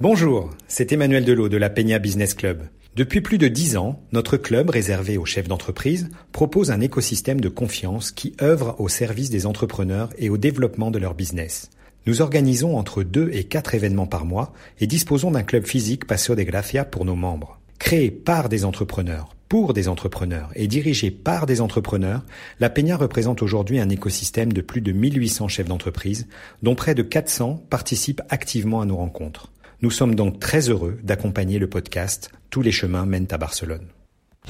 Bonjour, c'est Emmanuel Delot de la Peña Business Club. Depuis plus de dix ans, notre club réservé aux chefs d'entreprise propose un écosystème de confiance qui œuvre au service des entrepreneurs et au développement de leur business. Nous organisons entre deux et quatre événements par mois et disposons d'un club physique Passo de Gracia pour nos membres. Créé par des entrepreneurs, pour des entrepreneurs et dirigé par des entrepreneurs, la Peña représente aujourd'hui un écosystème de plus de 1800 chefs d'entreprise, dont près de 400 participent activement à nos rencontres. Nous sommes donc très heureux d'accompagner le podcast Tous les chemins mènent à Barcelone.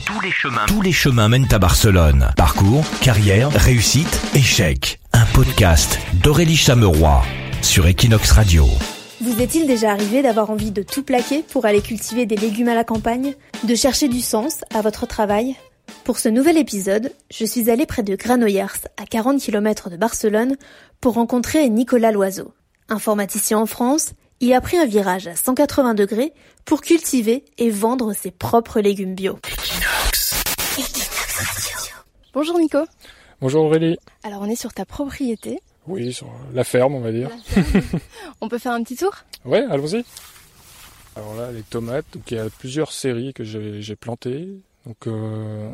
Tous les chemins, tous les chemins mènent à Barcelone. Parcours, carrière, réussite, échec. Un podcast d'Aurélie Chameroy sur Equinox Radio. Vous est-il déjà arrivé d'avoir envie de tout plaquer pour aller cultiver des légumes à la campagne De chercher du sens à votre travail? Pour ce nouvel épisode, je suis allée près de Granollers, à 40 km de Barcelone, pour rencontrer Nicolas Loiseau. Informaticien en France, il a pris un virage à 180 degrés pour cultiver et vendre ses propres légumes bio. Bonjour Nico. Bonjour Aurélie. Alors on est sur ta propriété. Oui, sur la ferme on va dire. on peut faire un petit tour? Ouais, allons-y. Alors là, les tomates, donc il y a plusieurs séries que j'ai plantées. Donc euh,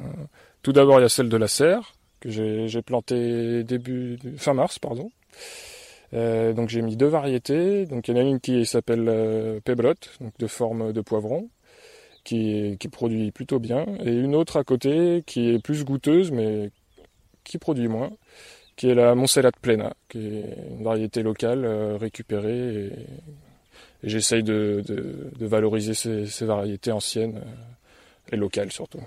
tout d'abord il y a celle de la serre que j'ai plantée début fin mars, pardon. Euh, donc j'ai mis deux variétés. Donc il y en a une qui s'appelle euh, donc de forme de poivron, qui, produit plutôt bien, et une autre à côté qui est plus goûteuse mais qui produit moins, qui est la Montserrat Plena, qui est une variété locale euh, récupérée. Et, j'essaye de, de, valoriser ces, ces variétés anciennes euh, et locales surtout.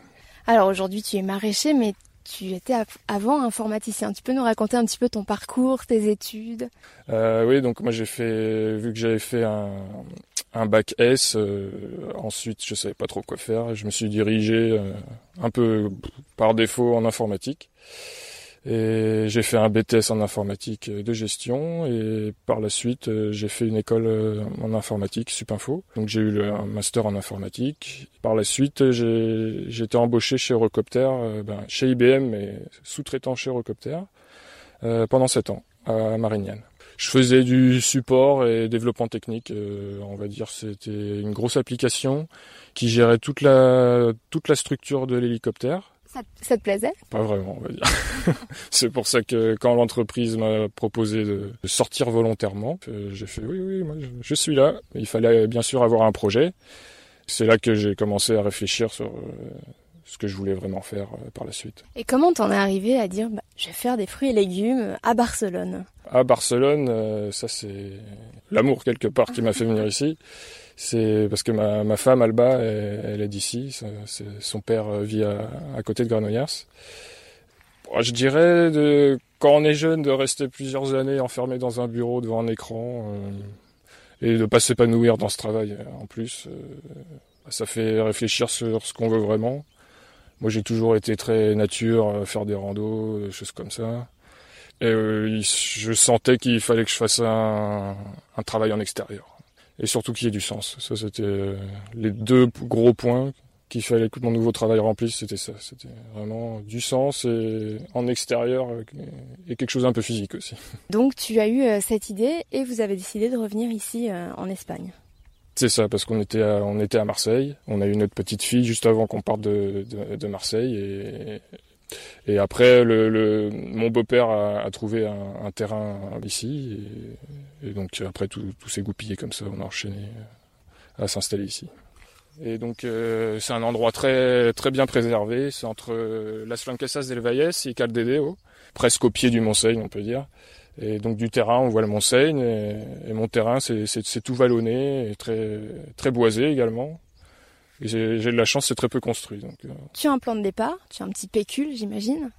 Alors aujourd'hui tu es maraîcher, mais tu étais avant informaticien. Tu peux nous raconter un petit peu ton parcours, tes études? Euh, Oui, donc moi j'ai fait, vu que j'avais fait un, bac S, euh, ensuite je savais pas trop quoi faire. Je me suis dirigé euh, un peu par défaut en informatique. Et j'ai fait un BTS en informatique de gestion et par la suite euh, j'ai fait une école euh, en informatique Supinfo. Donc j'ai eu un master en informatique. Par la suite j'ai été embauché chez Eurocopter, euh, ben, chez IBM mais sous-traitant chez Eurocopter pendant sept ans à Marignane. Je faisais du support et développement technique, on va dire c'était une grosse application qui gérait toute la toute la structure de l'hélicoptère ça, te plaisait? Pas vraiment, on va dire. c'est pour ça que quand l'entreprise m'a proposé de sortir volontairement, euh, j'ai fait oui, oui, moi je suis là. Il fallait bien sûr avoir un projet. C'est là que j'ai commencé à réfléchir sur euh, ce que je voulais vraiment faire euh, par la suite. Et comment t'en es arrivé à dire bah, je vais faire des fruits et légumes à Barcelone? À Barcelone, ça c'est l'amour quelque part qui m'a fait venir ici. C'est parce que ma, ma femme Alba, elle, est d'ici. Son père vit à, côté de Granollers. Je dirais de quand on est jeune de rester plusieurs années enfermé dans un bureau devant un écran euh, et de pas s'épanouir dans ce travail en plus. Euh, ça fait réfléchir sur ce qu'on veut vraiment. Moi, j'ai toujours été très nature, euh, faire des randos, des choses comme ça. Et je sentais qu'il fallait que je fasse un, un travail en extérieur et surtout qu'il y ait du sens. Ça, c'était euh, les deux gros points qu'il fallait que mon nouveau travail remplisse, c'était ça. C'était vraiment du sens et en extérieur euh, et quelque chose un peu physique aussi. Donc tu as eu euh, cette idée et vous avez décidé de revenir ici en Espagne. C'est ça, parce qu'on était à, on était à Marseille. On a eu notre petite fille juste avant qu'on parte de, de, de Marseille et, et après, mon beau-père a, trouvé un, terrain ici, et, donc après tout, tout s'est goupillé comme ça, on a enchaîné à s'installer ici. Et donc euh, c'est un endroit très très bien préservé, c'est entre Las Franquesas del Valles et Caldedeo, presque au pied du Montseigne on peut dire. Et donc du terrain on voit le Montseigne, et, et mon terrain c'est tout vallonné et très très boisé également. J'ai de la chance, c'est très peu construit. Donc, euh. Tu as un plan de départ, tu as un petit pécule, j'imagine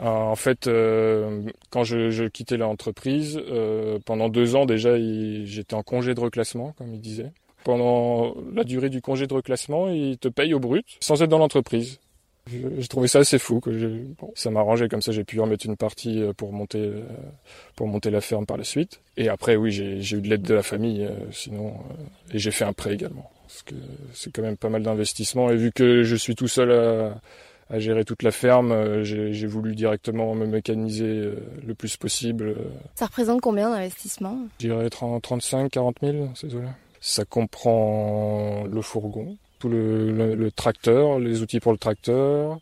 euh, En fait, euh, quand je, je quittais l'entreprise, euh, pendant deux ans déjà, j'étais en congé de reclassement, comme il disait. Pendant la durée du congé de reclassement, il te paye au brut, sans être dans l'entreprise. J'ai trouvé ça assez fou. Que bon, ça m'arrangeait comme ça, j'ai pu en mettre une partie pour monter, pour monter la ferme par la suite. Et après, oui, j'ai eu de l'aide de la famille, sinon, et j'ai fait un prêt également parce que c'est quand même pas mal d'investissement. Et vu que je suis tout seul à, gérer toute la ferme, euh, j'ai voulu directement me mécaniser euh, le plus possible. Ça représente combien d'investissement Je dirais 35, 40 000, ces eaux-là. Ça comprend le fourgon, tout le, tracteur, les outils pour le tracteur,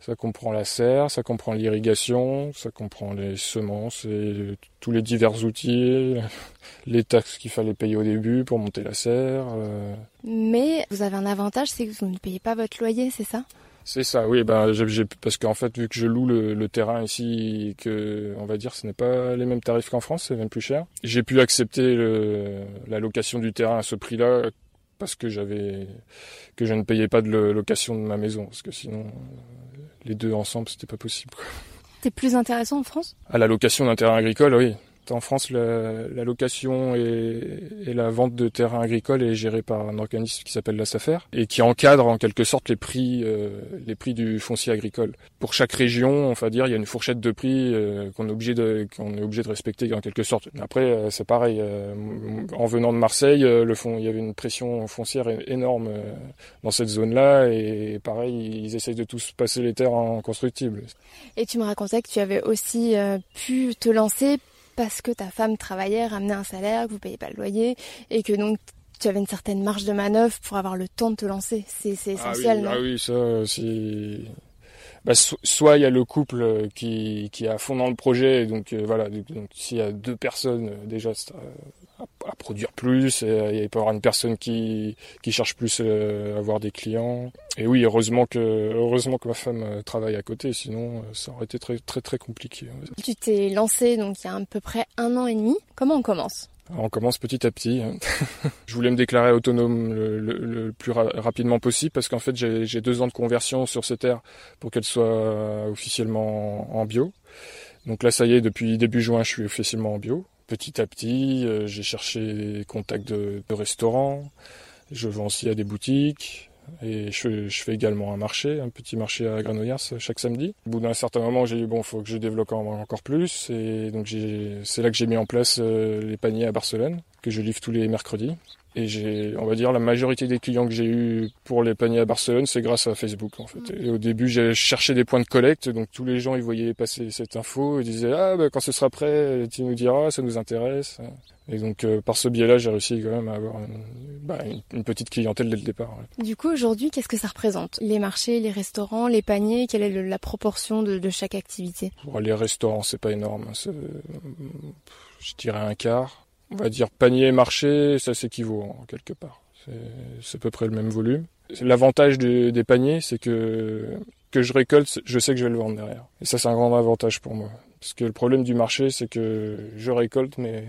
ça comprend la serre, ça comprend l'irrigation, ça comprend les semences et tous les divers outils, les taxes qu'il fallait payer au début pour monter la serre. Euh. Mais vous avez un avantage, c'est que vous ne payez pas votre loyer, c'est ça? C'est ça, oui, ben, j'ai, parce qu'en fait, vu que je loue le, terrain ici, que, on va dire, ce n'est pas les mêmes tarifs qu'en France, c'est même plus cher. J'ai pu accepter la location du terrain à ce prix-là parce que j'avais, que je ne payais pas de location de ma maison, parce que sinon, euh, les deux ensemble, c'était pas possible. C'est plus intéressant en France? À la location d'un terrain agricole, oui. En France, la, location et, la vente de terrains agricoles est gérée par un organisme qui s'appelle la SAFER et qui encadre en quelque sorte les prix, euh, les prix du foncier agricole. Pour chaque région, on dire, il y a une fourchette de prix euh, qu'on est obligé de respecter en quelque sorte. Après, euh, c'est pareil. en venant de Marseille, il y avait une pression foncière énorme dans cette zone-là et pareil, ils essayent de tous passer les terres en constructibles. Et tu me racontais que tu avais aussi pu te lancer parce que ta femme travaillait, ramenait un salaire, que vous ne payez pas le loyer et que donc tu avais une certaine marge de manœuvre pour avoir le temps de te lancer. C'est essentiel, ah oui, non Ah oui, ça, si... Bah, soit il y a le couple qui, qui est à fond dans le projet, donc euh, voilà, donc s'il y a deux personnes euh, déjà produire plus, et, il peut y avoir une personne qui, qui cherche plus euh, à avoir des clients. Et oui, heureusement que heureusement que ma femme travaille à côté, sinon ça aurait été très très très compliqué. Tu t'es lancé donc il y a à peu près un an et demi. Comment on commence? On commence petit à petit. je voulais me déclarer autonome le, plus rapidement possible parce qu'en fait j'ai deux ans de conversion sur ces terres pour qu'elles soient officiellement en bio. Donc là ça y est, depuis début juin je suis officiellement en bio. Petit à petit, euh, j'ai cherché des contacts de, de restaurants, je vends aussi à des boutiques, et je, fais également un marché, un petit marché à Granollers chaque samedi. Au bout d'un certain moment, j'ai dit bon, faut que je développe encore plus. Et donc c'est là que j'ai mis en place euh, les paniers à Barcelone, que je livre tous les mercredis. Et j'ai, on va dire, la majorité des clients que j'ai eu pour les paniers à Barcelone, c'est grâce à Facebook, en fait. Et au début, j'ai cherché des points de collecte, donc tous les gens, ils voyaient passer cette info, ils disaient, ah, bah, quand ce sera prêt, tu nous diras, ça nous intéresse. Et donc, euh, par ce biais-là, j'ai réussi quand même à avoir bah, une, petite clientèle dès le départ. Du coup, aujourd'hui, qu'est-ce que ça représente? Les marchés, les restaurants, les paniers, quelle est la proportion de, chaque activité? Les restaurants, c'est pas énorme. Je dirais un quart on va dire panier et marché, ça s'équivaut en quelque part. C'est à peu près le même volume. L'avantage des paniers, c'est que que je récolte, je sais que je vais le vendre derrière. Et ça, c'est un grand avantage pour moi. Parce que le problème du marché, c'est que je récolte, mais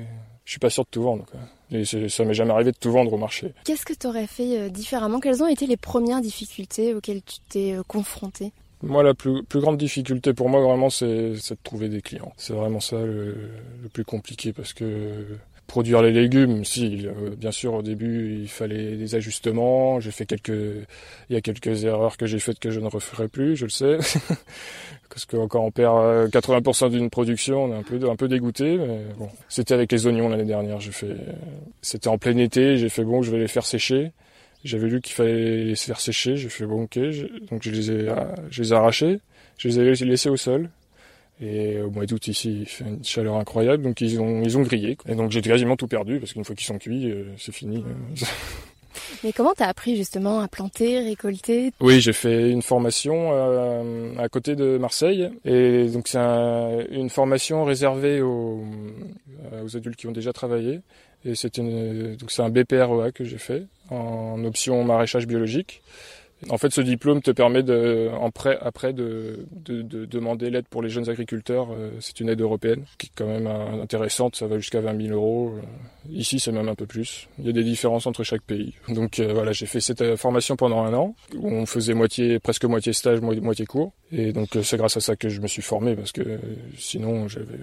je suis pas sûr de tout vendre. Et ça m'est jamais arrivé de tout vendre au marché. Qu'est-ce que tu aurais fait euh, différemment? Quelles ont été les premières difficultés auxquelles tu t'es euh, confronté moi, la plus, plus, grande difficulté pour moi, vraiment, c'est de trouver des clients. C'est vraiment ça le, le, plus compliqué parce que produire les légumes, si, euh, bien sûr, au début, il fallait des ajustements. J'ai fait quelques, il y a quelques erreurs que j'ai faites que je ne referai plus, je le sais. Parce que quand on perd 80% euh, d'une production, on est un peu, un peu dégoûté. Mais bon, c'était avec les oignons l'année dernière. J'ai fait, c'était en plein été. J'ai fait bon, je vais les faire sécher. J'avais lu qu'il fallait les faire sécher. J'ai fait bon, ok. Donc je les ai, je les ai arrachés. Je les ai laissés au sol. Et au mois d'août ici, il fait une chaleur incroyable, donc ils ont ils ont grillé. Et donc j'ai quasiment tout perdu parce qu'une fois qu'ils sont cuits, euh, c'est fini. Mais comment t'as appris justement à planter, récolter? Oui, j'ai fait une formation euh, à côté de Marseille, et donc c'est une formation réservée aux, euh, aux adultes qui ont déjà travaillé. Et c'est donc c'est un BPREA que j'ai fait en option maraîchage biologique. En fait, ce diplôme te permet de, après de, de, de demander l'aide pour les jeunes agriculteurs. Euh, c'est une aide européenne qui est quand même euh, intéressante. Ça va jusqu'à 20 000 euros. Euh, ici, c'est même un peu plus. Il y a des différences entre chaque pays. Donc voilà, j'ai fait cette formation pendant un an où on faisait moitié, presque moitié stage, moitié cours. Et donc c'est grâce à ça que je me suis formé parce que sinon j'avais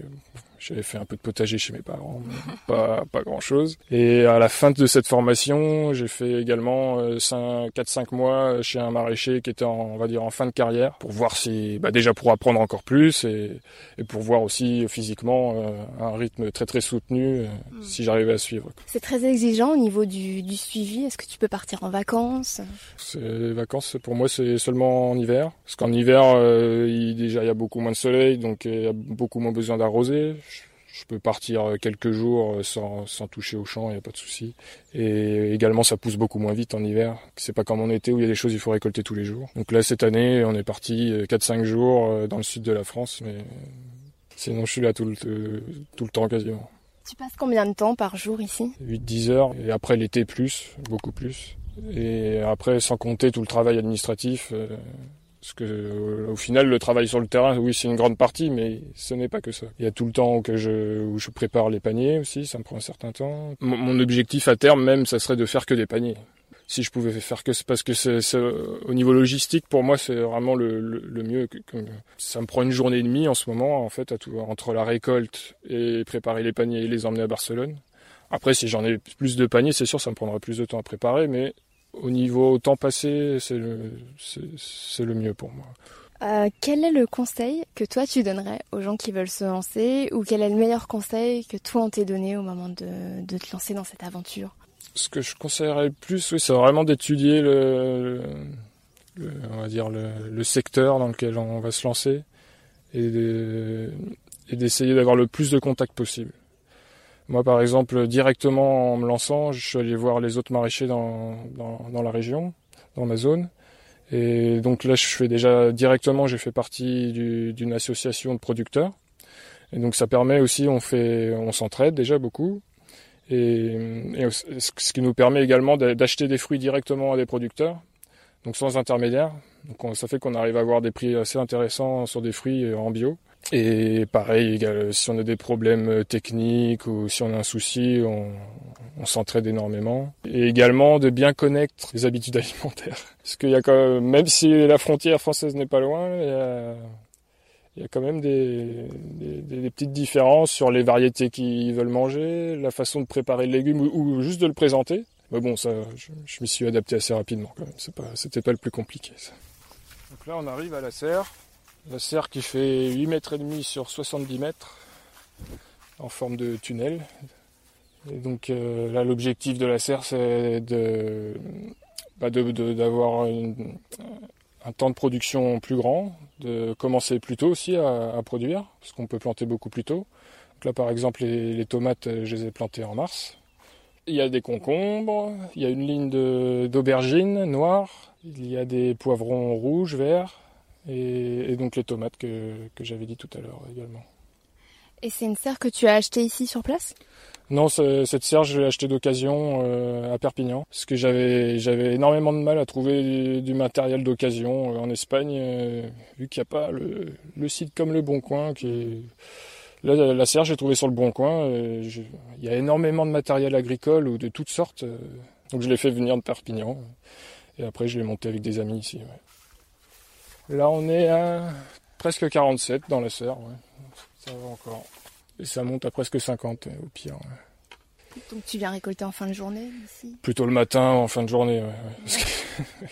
j'avais fait un peu de potager chez mes parents, pas, pas grand chose. Et à la fin de cette formation, j'ai fait également 4-5 mois chez un maraîcher qui était en, on va dire, en fin de carrière pour voir si, bah déjà pour apprendre encore plus et, et pour voir aussi physiquement euh, un rythme très très soutenu euh, mm. si j'arrivais à suivre. C'est très exigeant au niveau du, du suivi. Est-ce que tu peux partir en vacances? Les vacances, pour moi, c'est seulement en hiver. Parce qu'en hiver, euh, il, déjà, il y a beaucoup moins de soleil, donc il y a beaucoup moins besoin d'arroser je peux partir quelques jours sans, sans toucher au champ, il n'y a pas de souci. Et également, ça pousse beaucoup moins vite en hiver. C'est pas comme en été où il y a des choses il faut récolter tous les jours. Donc là, cette année, on est parti 4-5 jours dans le sud de la France, mais sinon, je suis là tout le, tout le temps quasiment. Tu passes combien de temps par jour ici? 8-10 heures, et après l'été plus, beaucoup plus. Et après, sans compter tout le travail administratif, euh, parce que euh, au final, le travail sur le terrain, oui, c'est une grande partie, mais ce n'est pas que ça. Il y a tout le temps que je, où je prépare les paniers aussi, ça me prend un certain temps. mon objectif à terme même, ça serait de faire que des paniers si je pouvais faire que parce que c'est, au niveau logistique pour moi c'est vraiment le, le, mieux ça me prend une journée et demie en ce moment en fait à tout, entre la récolte et préparer les paniers et les emmener à Barcelone après si j'en ai plus de paniers c'est sûr ça me prendra plus de temps à préparer mais au niveau temps passé c'est le c'est, le mieux pour moi euh, quel est le conseil que toi tu donnerais aux gens qui veulent se lancer ou quel est le meilleur conseil que toi on t'ait donné au moment de, de te lancer dans cette aventure? Ce que je conseillerais le plus, oui, c'est vraiment d'étudier le, on va dire le, secteur dans lequel on va se lancer et, d'essayer d'avoir le plus de contacts possible. Moi, par exemple, directement en me lançant, je suis allé voir les autres maraîchers dans, dans, la région, dans ma zone. Et donc là, je fais déjà directement, j'ai fait partie d'une association de producteurs. Et donc ça permet aussi, on fait, on s'entraide déjà beaucoup et, ce qui nous permet également d'acheter des fruits directement à des producteurs, donc sans intermédiaire. Donc ça fait qu'on arrive à avoir des prix assez intéressants sur des fruits euh, en bio. Et pareil, si on a des problèmes euh, techniques ou si on a un souci, on, s'entraide énormément. Et également de bien connaître les habitudes alimentaires. Parce qu'il y a quand même, même si la frontière française n'est pas loin, il y a quand même des, petites différences sur les variétés qu'ils veulent manger, la façon de préparer le légume ou, juste de le présenter. Mais bon, ça, je, m'y suis adapté assez rapidement quand même. Pas, c'était pas le plus compliqué. Donc là, on arrive à la serre. La serre qui fait 8 mètres et demi sur 70 mètres en forme de tunnel. Et donc euh, là, l'objectif de la serre, c'est de, bah d'avoir un temps de production plus grand, de commencer plus tôt aussi à, produire, parce qu'on peut planter beaucoup plus tôt. là, par exemple, les, tomates, euh, je les ai plantées en mars. Il y a des concombres, il y a une ligne d'aubergines noires, il y a des poivrons rouges, verts, et, donc les tomates que, que j'avais dit tout à l'heure également. Et c'est une serre que tu as achetée ici sur place? Non, cette serre, je l'ai achetée d'occasion euh, à Perpignan, parce que j'avais j'avais énormément de mal à trouver du, matériel d'occasion euh, en Espagne, euh, vu qu'il n'y a pas le, le, site comme le Bon Coin. Qui Là, la serre, j'ai trouvé sur le Bon Coin. il y a énormément de matériel agricole ou de toutes sortes, donc je l'ai fait venir de Perpignan. Et après, je l'ai monté avec des amis ici. Là, on est à presque 47 dans la serre. Ça va encore. Et ça monte à presque 50 au pire. Donc tu viens récolter en fin de journée ici? Plutôt le matin, en fin de journée. Ouais,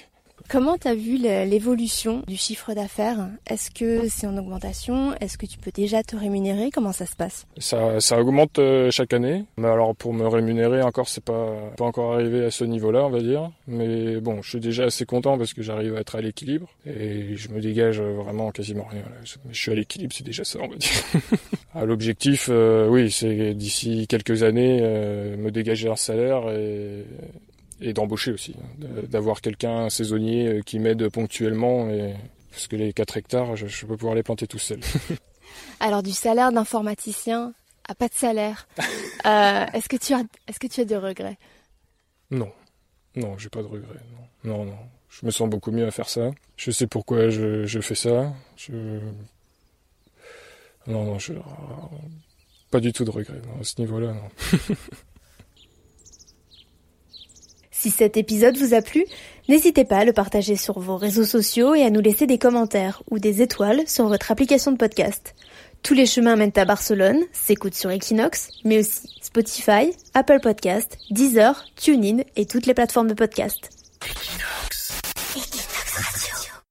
Comment tu as vu l'évolution du chiffre d'affaires? Est-ce que c'est en augmentation? Est-ce que tu peux déjà te rémunérer? Comment ça se passe? Ça, augmente euh, chaque année. Mais alors pour me rémunérer encore, c'est pas pas encore arrivé à ce niveau-là, on va dire. Mais bon, je suis déjà assez content parce que j'arrive à être à l'équilibre et je me dégage vraiment quasiment rien. Je suis à l'équilibre, c'est déjà ça, on va dire. Ah, l'objectif, euh, oui, c'est d'ici quelques années euh, me dégager un salaire et et d'embaucher aussi, hein, d'avoir quelqu'un saisonnier euh, qui m'aide ponctuellement, et, parce que les 4 hectares, je, peux pouvoir les planter tout seul. Alors du salaire d'informaticien à pas de salaire, euh, est-ce que tu as, est-ce que tu as des regrets? Non, non, j'ai pas de regrets. Non. non, je me sens beaucoup mieux à faire ça. Je sais pourquoi je, je fais ça. Je... Non, non, je... pas du tout de regrets à ce niveau-là. Non. Si cet épisode vous a plu, n'hésitez pas à le partager sur vos réseaux sociaux et à nous laisser des commentaires ou des étoiles sur votre application de podcast. Tous les chemins mènent à Barcelone, s'écoute sur Equinox, mais aussi Spotify, Apple Podcast, Deezer, TuneIn et toutes les plateformes de podcast.